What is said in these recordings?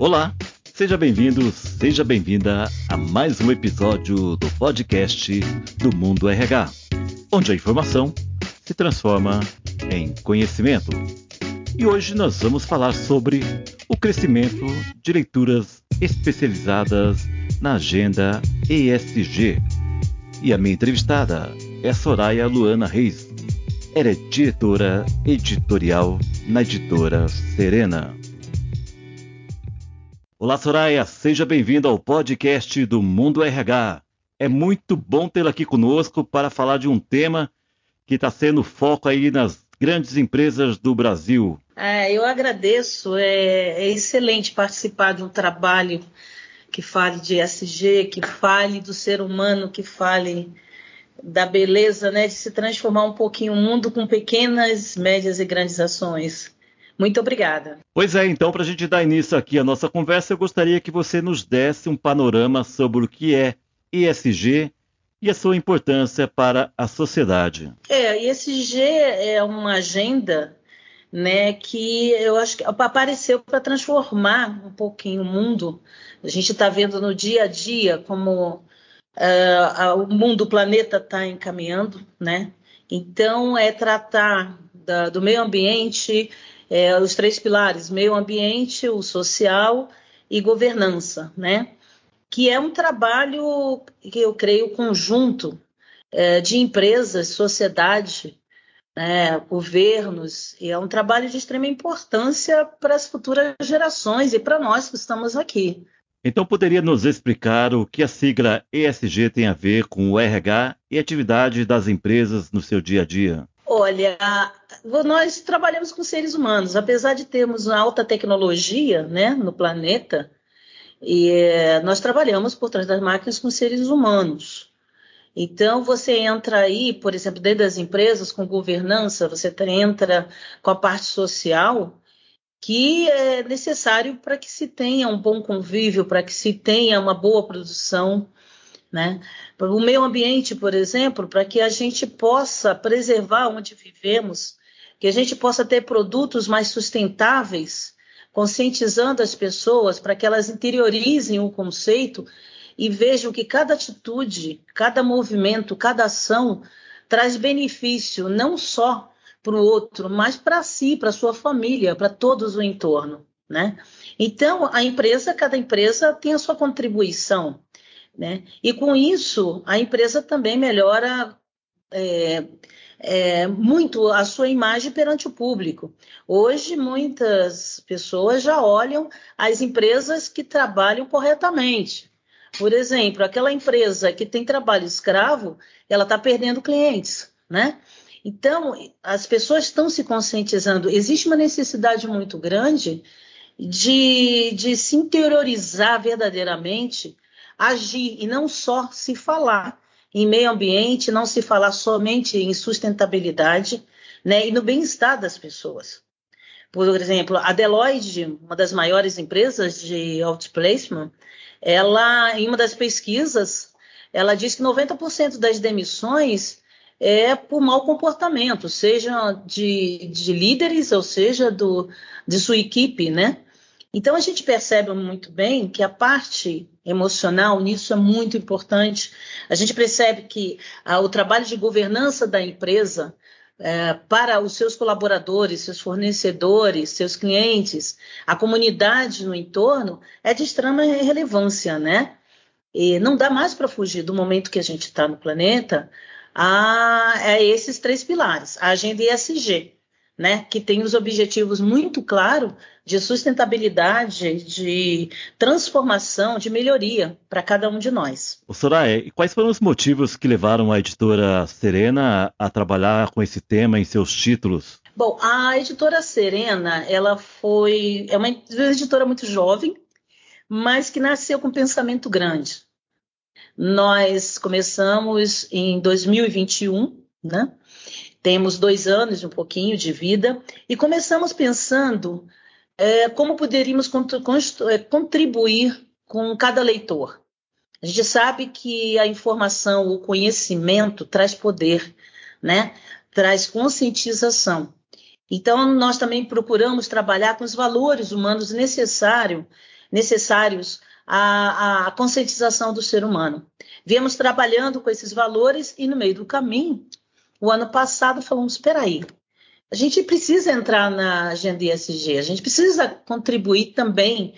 Olá, seja bem-vindo, seja bem-vinda a mais um episódio do podcast do Mundo RH, onde a informação se transforma em conhecimento. E hoje nós vamos falar sobre o crescimento de leituras especializadas na agenda ESG. E a minha entrevistada é Soraya Luana Reis. Ela é diretora editorial na editora Serena. Olá, Soraya, seja bem-vinda ao podcast do Mundo RH. É muito bom tê-la aqui conosco para falar de um tema que está sendo foco aí nas grandes empresas do Brasil. É, eu agradeço, é, é excelente participar de um trabalho que fale de SG, que fale do ser humano, que fale da beleza, né, de se transformar um pouquinho o mundo com pequenas, médias e grandes ações. Muito obrigada. Pois é, então, para a gente dar início aqui à nossa conversa, eu gostaria que você nos desse um panorama sobre o que é ESG e a sua importância para a sociedade. É, ESG é uma agenda né, que eu acho que apareceu para transformar um pouquinho o mundo. A gente está vendo no dia a dia como uh, o mundo, o planeta está encaminhando, né? Então, é tratar da, do meio ambiente, é, os três pilares, meio ambiente, o social e governança, né? Que é um trabalho que eu creio conjunto é, de empresas, sociedade, né, governos, e é um trabalho de extrema importância para as futuras gerações e para nós que estamos aqui. Então, poderia nos explicar o que a sigla ESG tem a ver com o RH e atividade das empresas no seu dia a dia? Olha, nós trabalhamos com seres humanos, apesar de termos alta tecnologia né, no planeta, e eh, nós trabalhamos por trás das máquinas com seres humanos. Então, você entra aí, por exemplo, dentro das empresas, com governança, você entra com a parte social, que é necessário para que se tenha um bom convívio, para que se tenha uma boa produção, né? O meio ambiente, por exemplo, para que a gente possa preservar onde vivemos, que a gente possa ter produtos mais sustentáveis, conscientizando as pessoas para que elas interiorizem o conceito e vejam que cada atitude, cada movimento, cada ação traz benefício não só para o outro, mas para si, para sua família, para todos o entorno, né? Então, a empresa, cada empresa tem a sua contribuição, né? E com isso, a empresa também melhora é, é, muito a sua imagem perante o público. Hoje, muitas pessoas já olham as empresas que trabalham corretamente. Por exemplo, aquela empresa que tem trabalho escravo, ela está perdendo clientes, né? Então, as pessoas estão se conscientizando. Existe uma necessidade muito grande de, de se interiorizar verdadeiramente, agir e não só se falar em meio ambiente, não se falar somente em sustentabilidade né, e no bem-estar das pessoas. Por exemplo, a Deloitte, uma das maiores empresas de outplacement, ela, em uma das pesquisas, ela diz que 90% das demissões é por mau comportamento, seja de, de líderes, ou seja, do, de sua equipe, né? Então a gente percebe muito bem que a parte emocional nisso é muito importante. A gente percebe que ah, o trabalho de governança da empresa é, para os seus colaboradores, seus fornecedores, seus clientes, a comunidade no entorno é de extrema relevância, né? E não dá mais para fugir do momento que a gente está no planeta, a, a esses três pilares, a agenda ESG, né, que tem os objetivos muito claros de sustentabilidade, de transformação, de melhoria para cada um de nós. O Soraya, e quais foram os motivos que levaram a editora Serena a trabalhar com esse tema em seus títulos? Bom, a editora Serena, ela foi é uma editora muito jovem, mas que nasceu com um pensamento grande. Nós começamos em 2021, né? Temos dois anos e um pouquinho de vida e começamos pensando é, como poderíamos é, contribuir com cada leitor. A gente sabe que a informação, o conhecimento traz poder, né? Traz conscientização. Então, nós também procuramos trabalhar com os valores humanos necessários necessários à, à conscientização do ser humano. Viemos trabalhando com esses valores e no meio do caminho, o ano passado falamos, espera aí, a gente precisa entrar na agenda ISG, a gente precisa contribuir também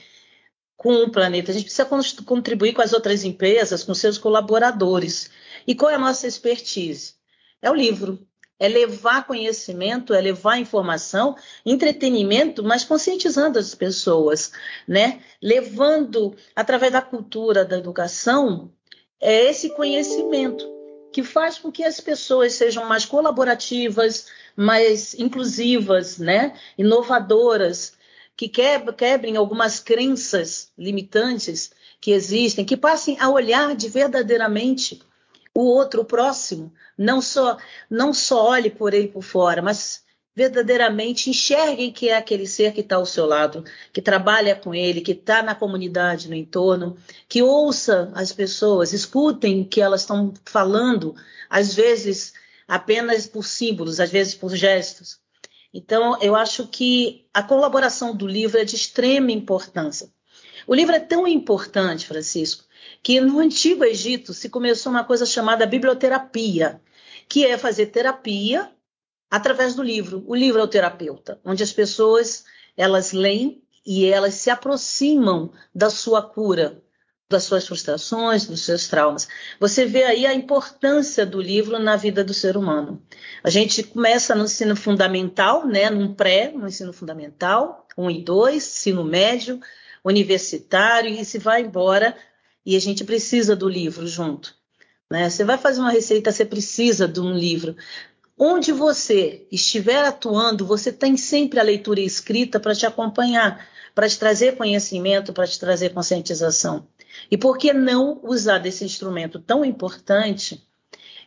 com o planeta, a gente precisa contribuir com as outras empresas, com seus colaboradores. E qual é a nossa expertise? É o livro, é levar conhecimento, é levar informação, entretenimento, mas conscientizando as pessoas, né? Levando através da cultura, da educação, é esse conhecimento que faz com que as pessoas sejam mais colaborativas, mais inclusivas, né? inovadoras, que quebrem algumas crenças limitantes que existem, que passem a olhar de verdadeiramente o outro, o próximo, não só não só olhe por ele por fora, mas verdadeiramente enxerguem que é aquele ser que está ao seu lado, que trabalha com ele, que está na comunidade, no entorno, que ouça as pessoas, escutem o que elas estão falando, às vezes apenas por símbolos, às vezes por gestos. Então, eu acho que a colaboração do livro é de extrema importância. O livro é tão importante, Francisco, que no Antigo Egito se começou uma coisa chamada biblioterapia, que é fazer terapia através do livro. O livro é o terapeuta, onde as pessoas elas leem e elas se aproximam da sua cura, das suas frustrações, dos seus traumas. Você vê aí a importância do livro na vida do ser humano. A gente começa no ensino fundamental, né, num pré, no ensino fundamental, um e dois, ensino médio, universitário, e se vai embora e a gente precisa do livro junto. Né? Você vai fazer uma receita, você precisa de um livro. Onde você estiver atuando, você tem sempre a leitura escrita para te acompanhar, para te trazer conhecimento, para te trazer conscientização. E por que não usar desse instrumento tão importante,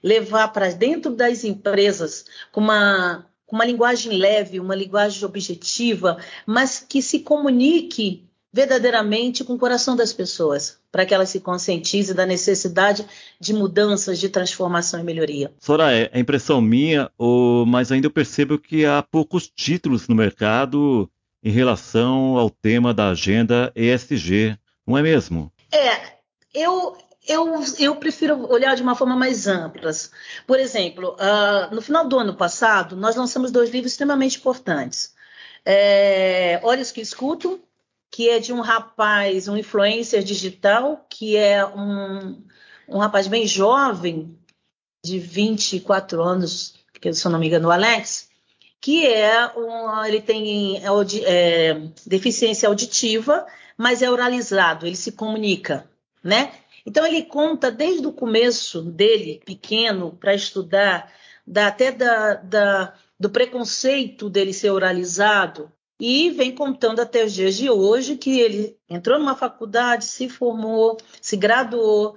levar para dentro das empresas com uma, com uma linguagem leve, uma linguagem objetiva, mas que se comunique verdadeiramente com o coração das pessoas, para que elas se conscientizem da necessidade de mudanças, de transformação e melhoria. Soraya, é impressão minha, mas ainda eu percebo que há poucos títulos no mercado em relação ao tema da agenda ESG, não é mesmo? É, eu, eu, eu prefiro olhar de uma forma mais ampla. Por exemplo, uh, no final do ano passado, nós lançamos dois livros extremamente importantes. É, Olhos que Escutam que é de um rapaz, um influencer digital, que é um, um rapaz bem jovem, de 24 anos, que se eu não me engano, o Alex, que é um, ele tem é, é, deficiência auditiva, mas é oralizado, ele se comunica, né? Então ele conta desde o começo dele, pequeno, para estudar, da, até da, da, do preconceito dele ser oralizado, e vem contando até os dias de hoje que ele entrou numa faculdade, se formou, se graduou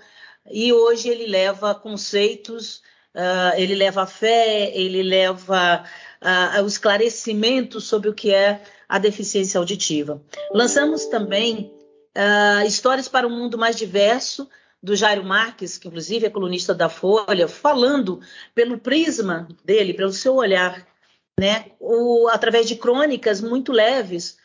e hoje ele leva conceitos, uh, ele leva fé, ele leva uh, o esclarecimento sobre o que é a deficiência auditiva. Lançamos também uh, Histórias para um Mundo Mais Diverso, do Jairo Marques, que inclusive é colunista da Folha, falando pelo prisma dele, pelo seu olhar né? O, através de crônicas muito leves,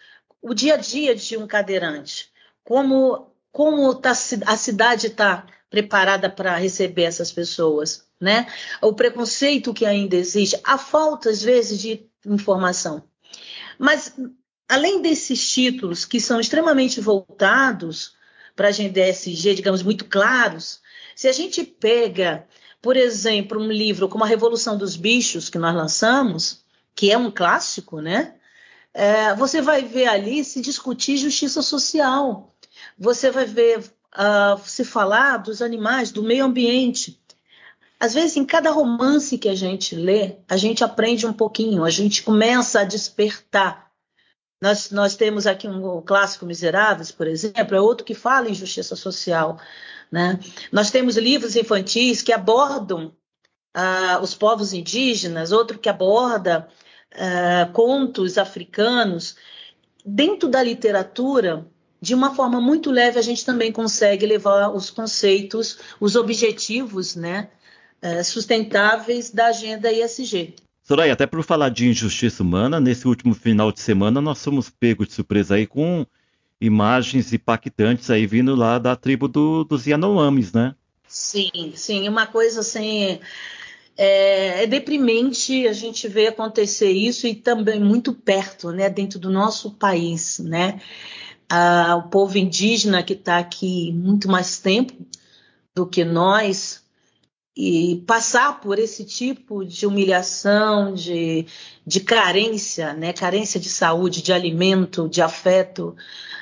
o dia a dia de um cadeirante, como como tá, a cidade está preparada para receber essas pessoas, né? O preconceito que ainda existe, a falta às vezes de informação. Mas além desses títulos que são extremamente voltados para a gente DSG, digamos muito claros, se a gente pega, por exemplo, um livro como A Revolução dos Bichos que nós lançamos, que é um clássico, né? É, você vai ver ali se discutir justiça social. Você vai ver uh, se falar dos animais, do meio ambiente. Às vezes, em cada romance que a gente lê, a gente aprende um pouquinho, a gente começa a despertar. Nós, nós temos aqui um, clássico Miseráveis, por exemplo, é outro que fala em justiça social. Né? Nós temos livros infantis que abordam uh, os povos indígenas, outro que aborda uh, contos africanos, dentro da literatura, de uma forma muito leve, a gente também consegue levar os conceitos, os objetivos né, uh, sustentáveis da agenda ISG. Soraya, até por falar de injustiça humana, nesse último final de semana nós fomos pegos de surpresa aí com imagens impactantes aí vindo lá da tribo do, dos Yanomamis, né? Sim, sim, uma coisa assim é, é, deprimente a gente ver acontecer isso e também muito perto, né, dentro do nosso país, né? Ah, o povo indígena que está aqui muito mais tempo do que nós e passar por esse tipo de humilhação, de, de carência, né? Carência de saúde, de alimento, de afeto,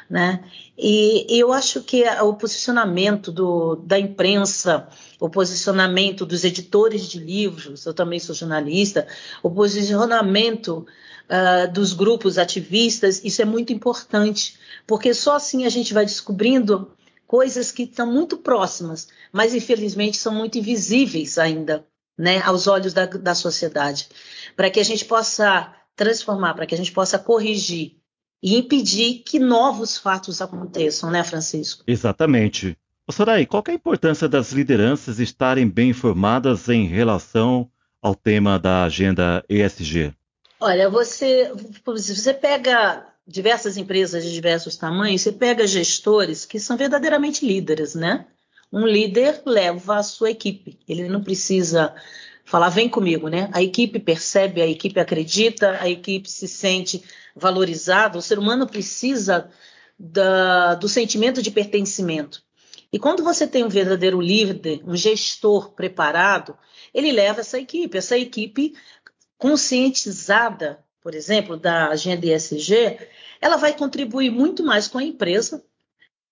né? E, e eu acho que o posicionamento do, da imprensa, o posicionamento dos editores de livros, eu também sou jornalista, o posicionamento uh, dos grupos ativistas, isso é muito importante, porque só assim a gente vai descobrindo coisas que estão muito próximas, mas infelizmente são muito invisíveis ainda, né, aos olhos da, da sociedade, para que a gente possa transformar, para que a gente possa corrigir e impedir que novos fatos aconteçam, né, Francisco? Exatamente. Ô Sorai, qual é a importância das lideranças estarem bem informadas em relação ao tema da agenda ESG? Olha, você, você pega diversas empresas de diversos tamanhos, você pega gestores que são verdadeiramente líderes, né? Um líder leva a sua equipe, ele não precisa falar, vem comigo, né? A equipe percebe, a equipe acredita, a equipe se sente valorizada. O ser humano precisa da, do sentimento de pertencimento. E quando você tem um verdadeiro líder, um gestor preparado, ele leva essa equipe, essa equipe conscientizada, por exemplo, da agenda ESG, ela vai contribuir muito mais com a empresa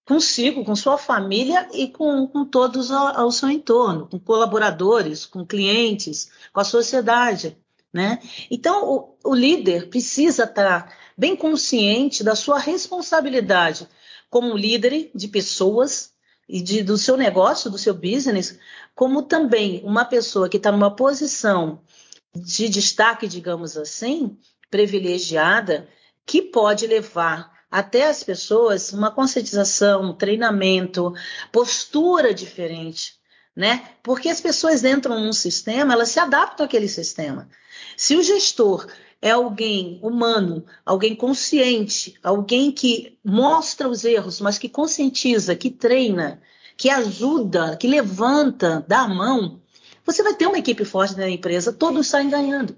consigo, com sua família e com, com todos ao, ao, seu entorno, com colaboradores, com clientes, com a sociedade. Né? Então, o, o líder precisa estar bem consciente da sua responsabilidade como líder de pessoas e de, do seu negócio, do seu business, como também uma pessoa que está numa posição de destaque, digamos assim, privilegiada, que pode levar até as pessoas uma conscientização, um treinamento, postura diferente, né? Porque as pessoas entram num sistema, elas se adaptam àquele sistema. Se o gestor é alguém humano, alguém consciente, alguém que mostra os erros, mas que conscientiza, que treina, que ajuda, que levanta, dá a mão, você vai ter uma equipe forte na empresa, todos saem ganhando.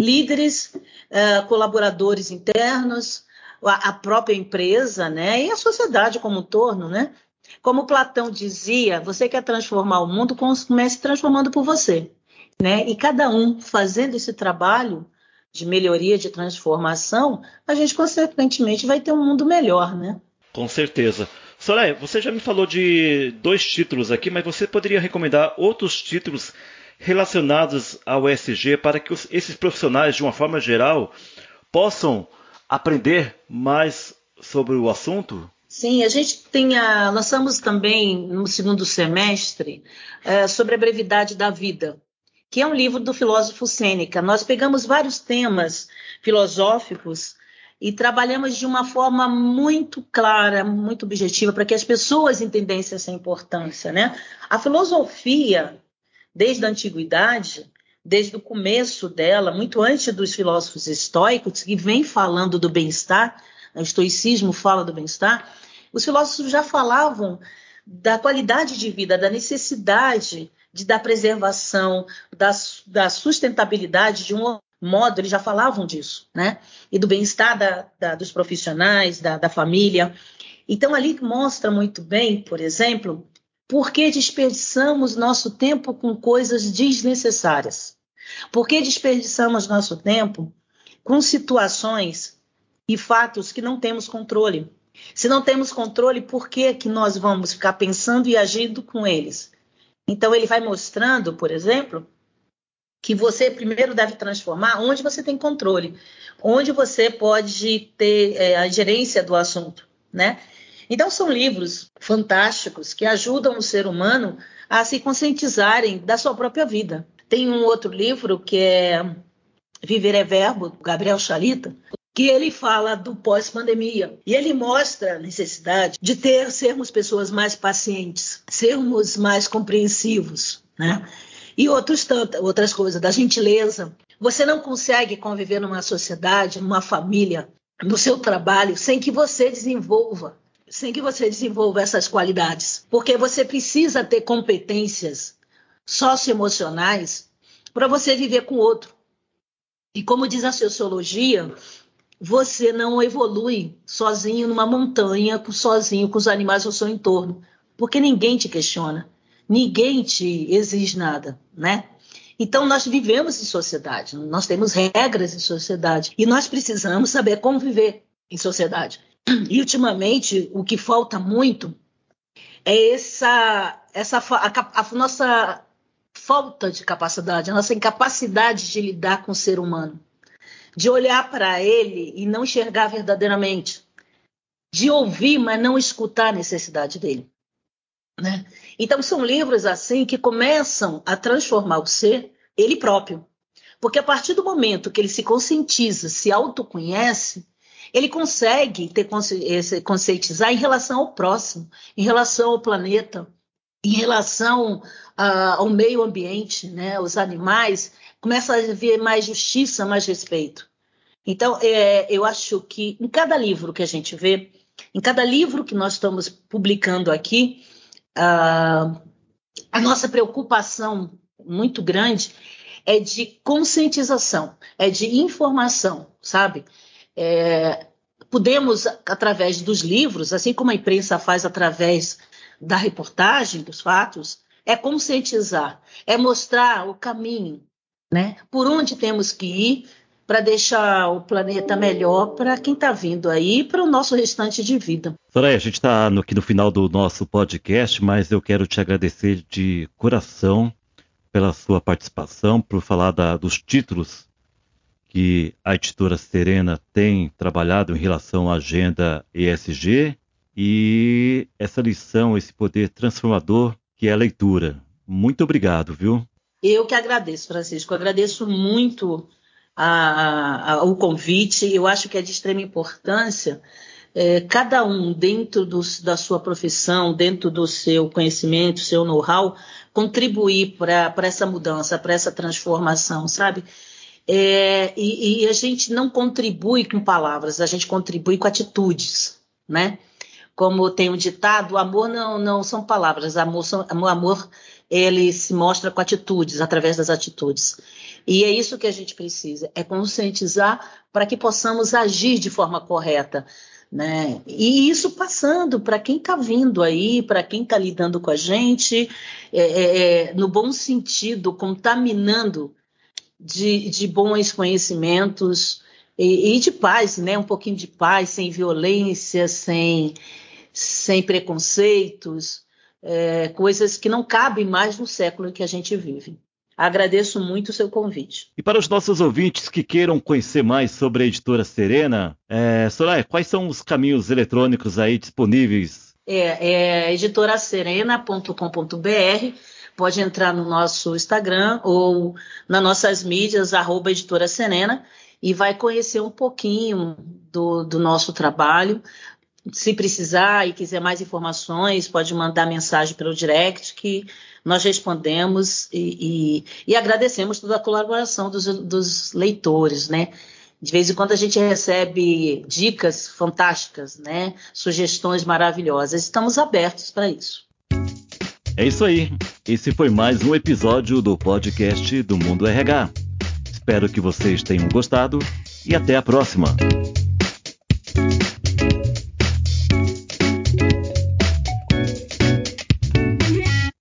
Líderes, uh, colaboradores internos, a, própria empresa, né? E a sociedade como um torno, né? Como Platão dizia, você quer transformar o mundo, comece transformando por você, né? E cada um fazendo esse trabalho de melhoria, de transformação, a gente consequentemente vai ter um mundo melhor, né? Com certeza. Soraya, você já me falou de dois títulos aqui, mas você poderia recomendar outros títulos relacionados ao ESG para que os, esses profissionais, de uma forma geral, possam aprender mais sobre o assunto? Sim, a gente tem a, lançamos também no segundo semestre é, sobre a brevidade da vida, que é um livro do filósofo Sêneca. Nós pegamos vários temas filosóficos e trabalhamos de uma forma muito clara, muito objetiva, para que as pessoas entendessem essa importância. Né? A filosofia, desde a antiguidade, desde o começo dela, muito antes dos filósofos estoicos, que vem falando do bem-estar, o estoicismo fala do bem-estar, os filósofos já falavam da qualidade de vida, da necessidade de, da preservação, da, da sustentabilidade de um modo, eles já falavam disso, né? E do bem-estar dos profissionais, da, da família. Então, ali mostra muito bem, por exemplo, por que desperdiçamos nosso tempo com coisas desnecessárias? Por que desperdiçamos nosso tempo com situações e fatos que não temos controle? Se não temos controle, por que, que nós vamos ficar pensando e agindo com eles? Então, ele vai mostrando, por exemplo, que você primeiro deve transformar onde você tem controle, onde você pode ter é, a gerência do assunto, né? Então, são livros fantásticos que ajudam o ser humano a se conscientizarem da sua própria vida. Tem um outro livro que é Viver é Verbo, do Gabriel Chalita, que ele fala do pós-pandemia. E ele mostra a necessidade de ter, sermos pessoas mais pacientes, sermos mais compreensivos, né? E outros tantas, outras coisas, da gentileza. Você não consegue conviver numa sociedade, numa família, no seu trabalho sem que você desenvolva, sem que você desenvolva essas qualidades, porque você precisa ter competências socioemocionais para você viver com o outro. E como diz a sociologia, você não evolui sozinho numa montanha, sozinho com os animais ao seu entorno, porque ninguém te questiona, ninguém te exige nada, né? Então nós vivemos em sociedade, nós temos regras em sociedade e nós precisamos saber como viver em sociedade. E ultimamente o que falta muito é essa essa a, a nossa falta de capacidade, a nossa incapacidade de lidar com o ser humano de olhar para ele e não enxergar verdadeiramente, de ouvir, mas não escutar a necessidade dele. Né? Então, são livros assim que começam a transformar o ser ele próprio. Porque a partir do momento que ele se conscientiza, se autoconhece, ele consegue ter conscientizar em relação ao próximo, em relação ao planeta, em relação uh, ao meio ambiente, né, os animais, começa a haver mais justiça, mais respeito. Então, é, eu acho que em cada livro que a gente vê, em cada livro que nós estamos publicando aqui, uh, a nossa preocupação muito grande é de conscientização, é de informação, sabe? É, podemos, através dos livros, assim como a imprensa faz através da reportagem, dos fatos, é conscientizar, é mostrar o caminho, né? Por onde temos que ir para deixar o planeta melhor para quem está vindo aí para o nosso restante de vida. Soraya, a gente está aqui no final do nosso podcast, mas eu quero te agradecer de coração pela sua participação, por falar da, dos títulos que a editora Serena tem trabalhado em relação à agenda ESG e essa lição, esse poder transformador que é a leitura. Muito obrigado, viu? Eu que agradeço, Francisco. agradeço muito a, a, o convite. Eu acho que é de extrema importância é, cada um dentro do, da sua profissão, dentro do seu conhecimento, seu know-how, contribuir para essa mudança, para essa transformação, sabe? É, e, e, a gente não contribui com palavras, a gente contribui com atitudes, né? Como tem um ditado, amor não, não são palavras, amor, são, amor ele se mostra com atitudes, através das atitudes. E é isso que a gente precisa, é conscientizar para que possamos agir de forma correta. Né? E isso passando para quem está vindo aí, para quem está lidando com a gente, é, é, é, no bom sentido, contaminando de, de bons conhecimentos e, e, de paz, né? um pouquinho de paz, sem violência, sem, sem preconceitos, é, coisas que não cabem mais no século em que a gente vive. Agradeço muito o seu convite. E para os nossos ouvintes que queiram conhecer mais sobre a editora Serena, é, Soraya, quais são os caminhos eletrônicos aí disponíveis? É, é editoraserena.com.br. Pode entrar no nosso Instagram ou nas nossas mídias, arroba editora Serena, e vai conhecer um pouquinho do, do nosso trabalho se precisar e quiser mais informações, pode mandar mensagem pelo direct que nós respondemos e, e, e agradecemos toda a colaboração dos, dos, leitores, né? De vez em quando a gente recebe dicas fantásticas, né? Sugestões maravilhosas. Estamos abertos para isso. É isso aí. Esse foi mais um episódio do podcast do Mundo RH. Espero que vocês tenham gostado e até a próxima.